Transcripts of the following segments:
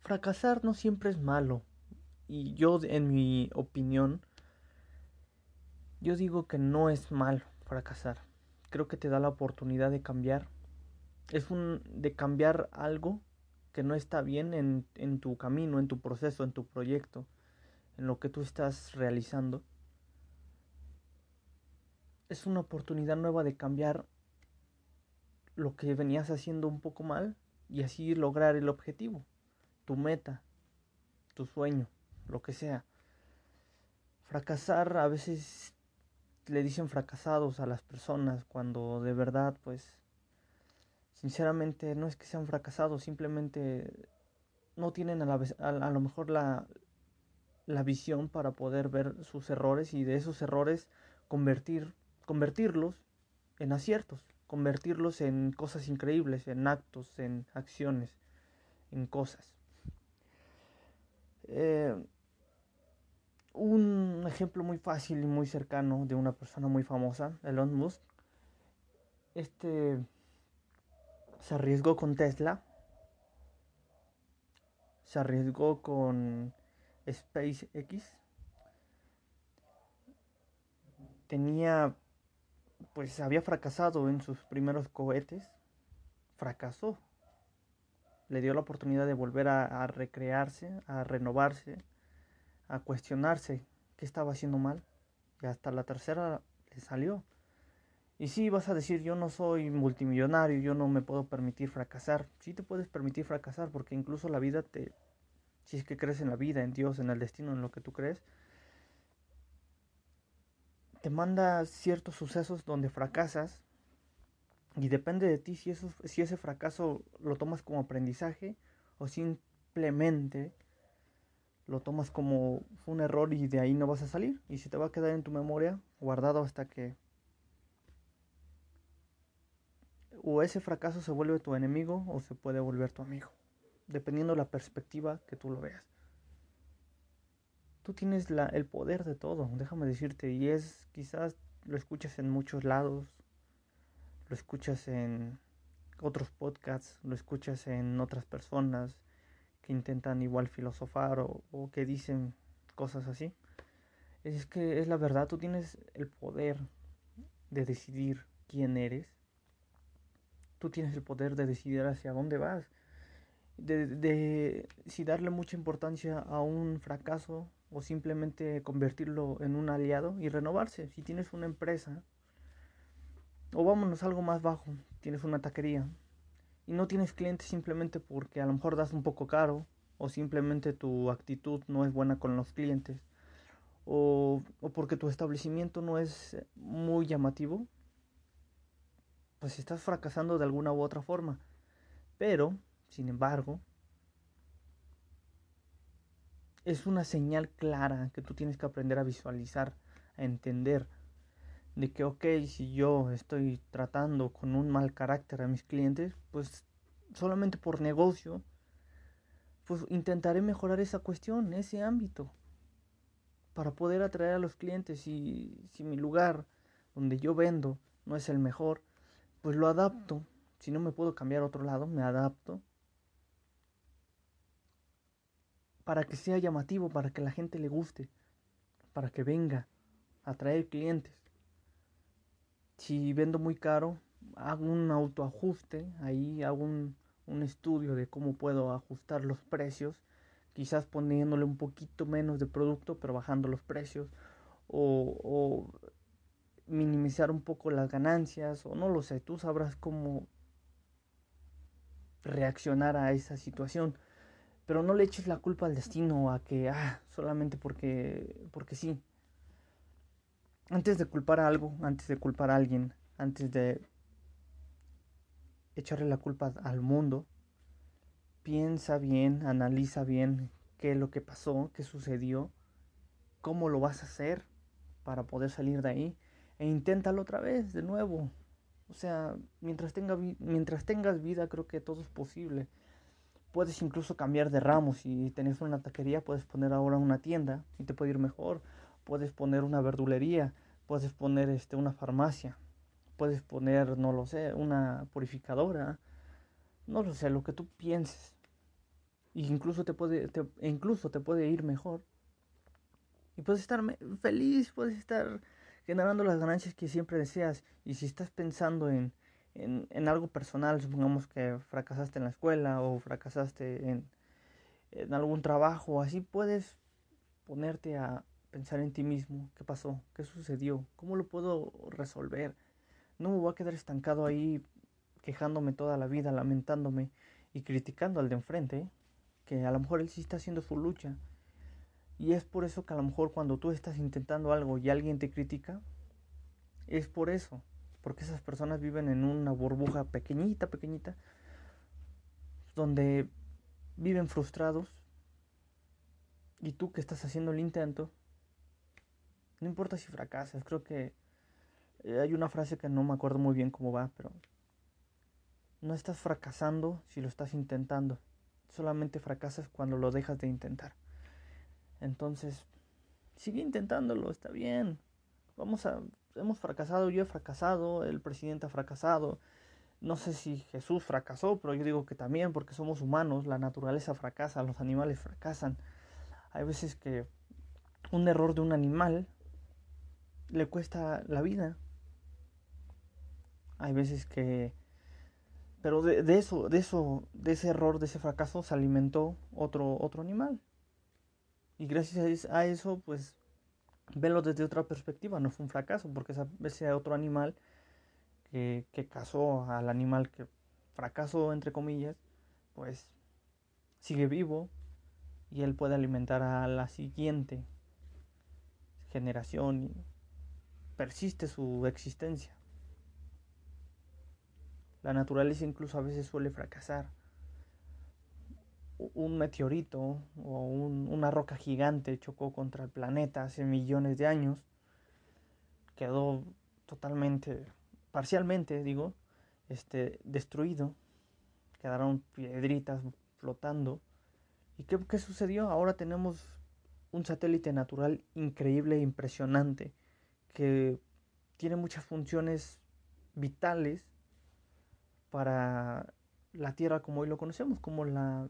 fracasar no siempre es malo. Y yo, en mi opinión, yo digo que no es malo fracasar. Creo que te da la oportunidad de cambiar. Es un de cambiar algo que no está bien en, en tu camino, en tu proceso, en tu proyecto, en lo que tú estás realizando. Es una oportunidad nueva de cambiar lo que venías haciendo un poco mal y así lograr el objetivo, tu meta, tu sueño, lo que sea. Fracasar a veces le dicen fracasados a las personas cuando de verdad pues sinceramente no es que sean fracasados, simplemente no tienen a, la, a, a lo mejor la, la visión para poder ver sus errores y de esos errores convertir, convertirlos en aciertos convertirlos en cosas increíbles, en actos, en acciones, en cosas. Eh, un ejemplo muy fácil y muy cercano de una persona muy famosa, Elon Musk. Este se arriesgó con Tesla, se arriesgó con SpaceX, tenía pues había fracasado en sus primeros cohetes, fracasó. Le dio la oportunidad de volver a, recrearse, a renovarse, a cuestionarse qué estaba haciendo mal. Y hasta la tercera le salió. Y sí, vas a decir, yo no soy multimillonario, yo no me puedo permitir fracasar. Sí te puedes permitir fracasar porque incluso la vida te... Si es que crees en la vida, en Dios, en el destino, en lo que tú crees, te manda ciertos sucesos donde fracasas y depende de ti si, eso, si ese fracaso lo tomas como aprendizaje o simplemente lo tomas como un error y de ahí no vas a salir y se te va a quedar en tu memoria guardado hasta que o ese fracaso se vuelve tu enemigo o se puede volver tu amigo, dependiendo la perspectiva que tú lo veas. Tú tienes la, el poder de todo, déjame decirte, y es quizás lo escuchas en muchos lados, lo escuchas en otros podcasts, lo escuchas en otras personas que intentan igual filosofar o, que dicen cosas así. Es que es la verdad, tú tienes el poder de decidir quién eres. Tú tienes el poder de decidir hacia dónde vas. De, de, si darle mucha importancia a un fracaso o simplemente convertirlo en un aliado y renovarse. Si tienes una empresa, o vámonos algo más bajo, tienes una taquería y no tienes clientes simplemente porque a lo mejor das un poco caro o simplemente tu actitud no es buena con los clientes o, o porque tu establecimiento no es muy llamativo, pues estás fracasando de alguna u otra forma. Pero, sin embargo, es una señal clara que tú tienes que aprender a visualizar, a entender de que, ok, si yo estoy tratando con un mal carácter a mis clientes, pues solamente por negocio, pues intentaré mejorar esa cuestión, ese ámbito, para poder atraer a los clientes. Y si mi lugar donde yo vendo no es el mejor, pues lo adapto. Si no me puedo cambiar a otro lado, me adapto para que sea llamativo, para que la gente le guste, para que venga a traer clientes. Si vendo muy caro, hago un autoajuste, ahí hago un, un estudio de cómo puedo ajustar los precios, quizás poniéndole un poquito menos de producto, pero bajando los precios, o, o minimizar un poco las ganancias, o no lo sé, tú sabrás cómo reaccionar a esa situación pero no le eches la culpa al destino a que, ah, solamente porque, porque sí. Antes de culpar a algo, antes de culpar a alguien, antes de echarle la culpa al mundo, piensa bien, analiza bien qué es lo que pasó, qué sucedió, cómo lo vas a hacer para poder salir de ahí e inténtalo otra vez, de nuevo. O sea, mientras, tenga, mientras tengas vida creo que todo es posible. Puedes incluso cambiar de ramo. Si tenés una taquería, puedes poner ahora una tienda y te puede ir mejor. Puedes poner una verdulería, puedes poner este, una farmacia, puedes poner, no lo sé, una purificadora. No lo sé, lo que tú pienses. Y incluso te puede, incluso te puede ir mejor. Y puedes estar feliz, puedes estar generando las ganancias que siempre deseas. Y si estás pensando en, en, en algo personal, supongamos que fracasaste en la escuela o fracasaste en, en algún trabajo, así puedes ponerte a pensar en ti mismo, qué pasó, qué sucedió, cómo lo puedo resolver. No me voy a quedar estancado ahí quejándome toda la vida, lamentándome y criticando al de enfrente, que a lo mejor él sí está haciendo su lucha. Y es por eso que a lo mejor cuando tú estás intentando algo y alguien te critica, es por eso, porque esas personas viven en una burbuja pequeñita, pequeñita, donde viven frustrados y tú que estás haciendo el intento, no importa si fracasas, creo que eh, hay una frase que no me acuerdo muy bien cómo va, pero no estás fracasando si lo estás intentando, solamente fracasas cuando lo dejas de intentar. Entonces, sigue intentándolo, está bien. Vamos a hemos fracasado, yo he fracasado, el presidente ha fracasado, no sé si Jesús fracasó, pero yo digo que también porque somos humanos, la naturaleza fracasa, los animales fracasan. Hay veces que un error de un animal le cuesta la vida. Hay veces que pero de, de, eso, de eso, de ese error, de ese fracaso se alimentó otro, otro animal. Y gracias a eso, pues, velo desde otra perspectiva, no fue un fracaso, porque ese otro animal que, que cazó al animal que fracasó, entre comillas, pues sigue vivo y él puede alimentar a la siguiente generación y persiste su existencia. La naturaleza incluso a veces suele fracasar. Un meteorito o una roca gigante chocó contra el planeta hace millones de años. Quedó totalmente parcialmente, digo, este, destruido. Quedaron piedritas flotando. ¿Y qué, qué sucedió? Ahora tenemos un satélite natural increíble e impresionante que tiene muchas funciones vitales para la Tierra como hoy lo conocemos, como la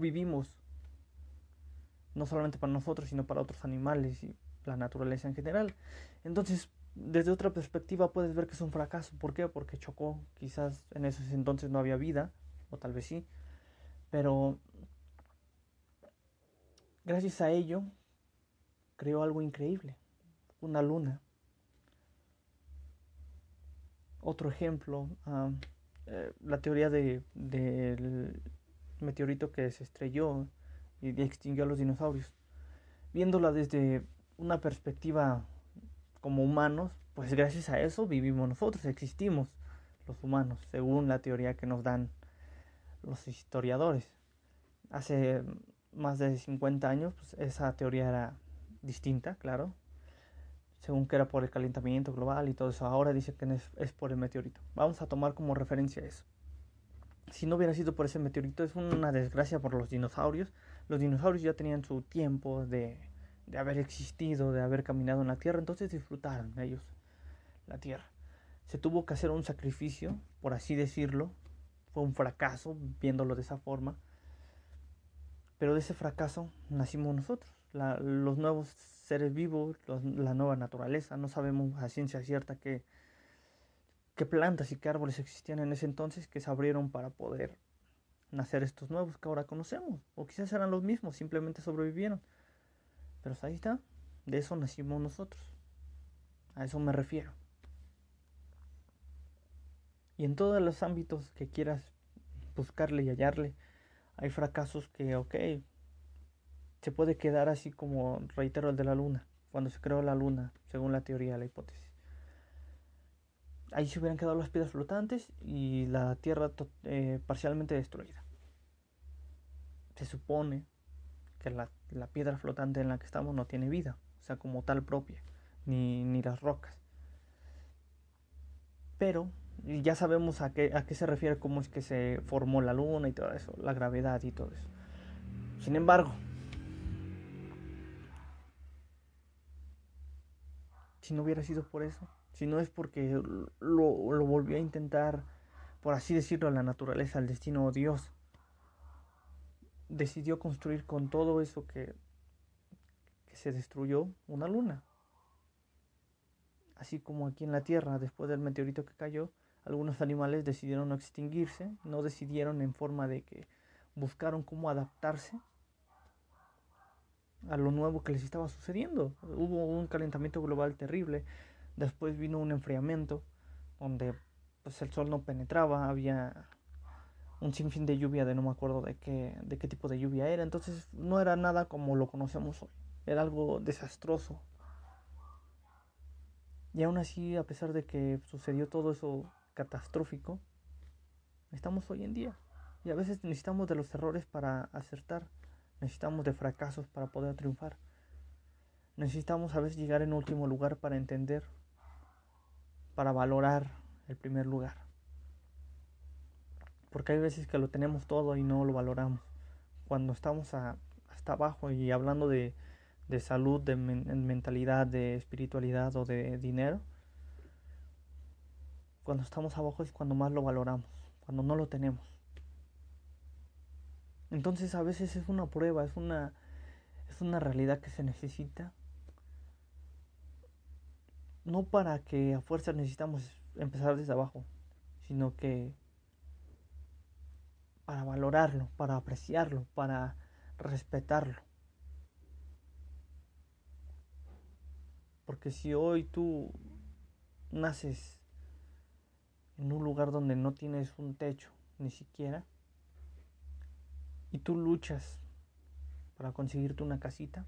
vivimos no solamente para nosotros, sino para otros animales y la naturaleza en general. Entonces, desde otra perspectiva puedes ver que es un fracaso. ¿Por qué? Porque chocó. Quizás en esos entonces no había vida, o tal vez sí. Pero gracias a ello creó algo increíble. Una luna. Otro ejemplo, eh, la teoría del de, meteorito que se estrelló y extinguió a los dinosaurios. Viéndola desde una perspectiva como humanos, pues gracias a eso vivimos nosotros, existimos los humanos, según la teoría que nos dan los historiadores. Hace más de 50 años, pues esa teoría era distinta, claro, según que era por el calentamiento global y todo eso. Ahora dice que es, es por el meteorito. Vamos a tomar como referencia eso. Si no hubiera sido por ese meteorito, es una desgracia por los dinosaurios. Los dinosaurios ya tenían su tiempo de de haber existido, de haber caminado en la tierra, entonces disfrutaron ellos la tierra. Se tuvo que hacer un sacrificio, por así decirlo, fue un fracaso viéndolo de esa forma, pero de ese fracaso nacimos nosotros, los nuevos seres vivos, la nueva naturaleza, no sabemos a ciencia cierta qué, qué plantas y qué árboles existían en ese entonces que se abrieron para poder nacer estos nuevos que ahora conocemos, o quizás eran los mismos, simplemente sobrevivieron. Pero ahí está, de eso nacimos nosotros. A eso me refiero. Y en todos los ámbitos que quieras buscarle y hallarle, hay fracasos que, ok, se puede quedar así como, reitero, el de la luna, cuando se creó la luna, según la teoría, la hipótesis. Ahí se hubieran quedado las piedras flotantes y la Tierra eh, parcialmente destruida. Se supone que la, piedra flotante en la que estamos no tiene vida, o sea, como tal propia, ni, ni las rocas. Pero ya sabemos a qué, a qué se refiere, cómo es que se formó la luna y todo eso, la gravedad y todo eso. Sin embargo, si no hubiera sido por eso, si no es porque lo, volvió a intentar, por así decirlo, la naturaleza, el destino o Dios, decidió construir con todo eso que, que se destruyó una luna. Así como aquí en la Tierra, después del meteorito que cayó, algunos animales decidieron no extinguirse, no decidieron en forma de que buscaron cómo adaptarse a lo nuevo que les estaba sucediendo. Hubo un calentamiento global terrible, después vino un enfriamiento donde pues el sol no penetraba, había un sinfín de lluvia de no me acuerdo de qué, de qué tipo de lluvia era, entonces no era nada como lo conocemos hoy, era algo desastroso. Y aún así, a pesar de que sucedió todo eso catastrófico, estamos hoy en día. Y a veces necesitamos de los errores para acertar, necesitamos de fracasos para poder triunfar. Necesitamos a veces llegar en último lugar para entender, para valorar el primer lugar. Porque hay veces que lo tenemos todo y no lo valoramos. Cuando estamos hasta abajo y hablando de, de salud, de mentalidad, de espiritualidad o de dinero, cuando estamos abajo es cuando más lo valoramos, cuando no lo tenemos. Entonces a veces es una prueba, es una, es una realidad que se necesita. No para que a fuerza necesitamos empezar desde abajo, sino que para valorarlo, para apreciarlo, para respetarlo. Porque si hoy tú naces en un lugar donde no tienes un techo, ni siquiera, y tú luchas para conseguirte una casita,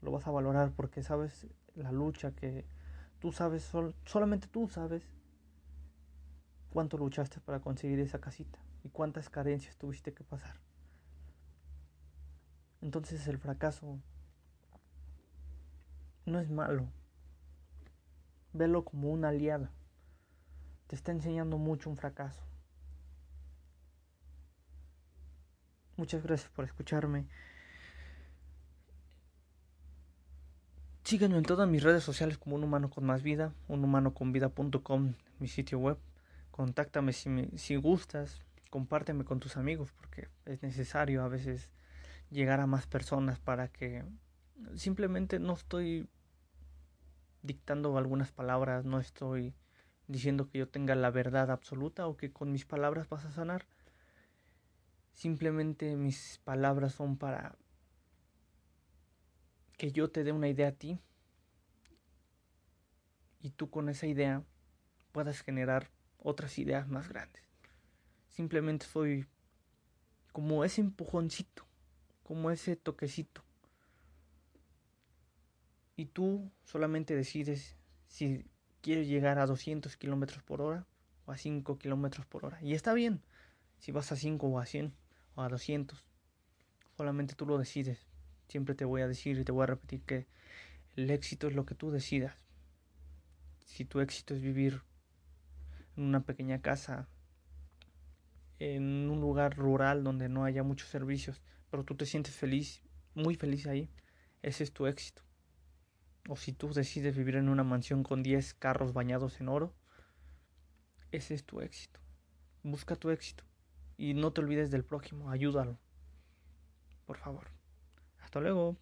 lo vas a valorar porque sabes la lucha que tú sabes, solamente tú sabes cuánto luchaste para conseguir esa casita y cuántas carencias tuviste que pasar. Entonces el fracaso no es malo. Velo como una aliada. Te está enseñando mucho un fracaso. Muchas gracias por escucharme. Sígueme en todas mis redes sociales como un humano con más vida, unhumanoconvida.com, mi sitio web. Contáctame si, si gustas, compárteme con tus amigos porque es necesario a veces llegar a más personas para que simplemente no estoy dictando algunas palabras, no estoy diciendo que yo tenga la verdad absoluta o que con mis palabras vas a sanar. Simplemente mis palabras son para que yo te dé una idea a ti y tú con esa idea puedas generar otras ideas más grandes. Simplemente soy como ese empujoncito, como ese toquecito. Y tú solamente decides si quieres llegar a 200 kilómetros por hora o a 5 kilómetros por hora. Y está bien si vas a 5 o a 100 a 200. Solamente tú lo decides. Siempre te voy a decir y te voy a repetir que el éxito es lo que tú decidas. Si tu éxito es vivir en una pequeña casa, en un lugar rural donde no haya muchos servicios, pero tú te sientes feliz, muy feliz ahí, ese es tu éxito. O si tú decides vivir en una mansión con 10 carros bañados en oro, ese es tu éxito. Busca tu éxito. Y no te olvides del prójimo, ayúdalo. Por favor. Hasta luego.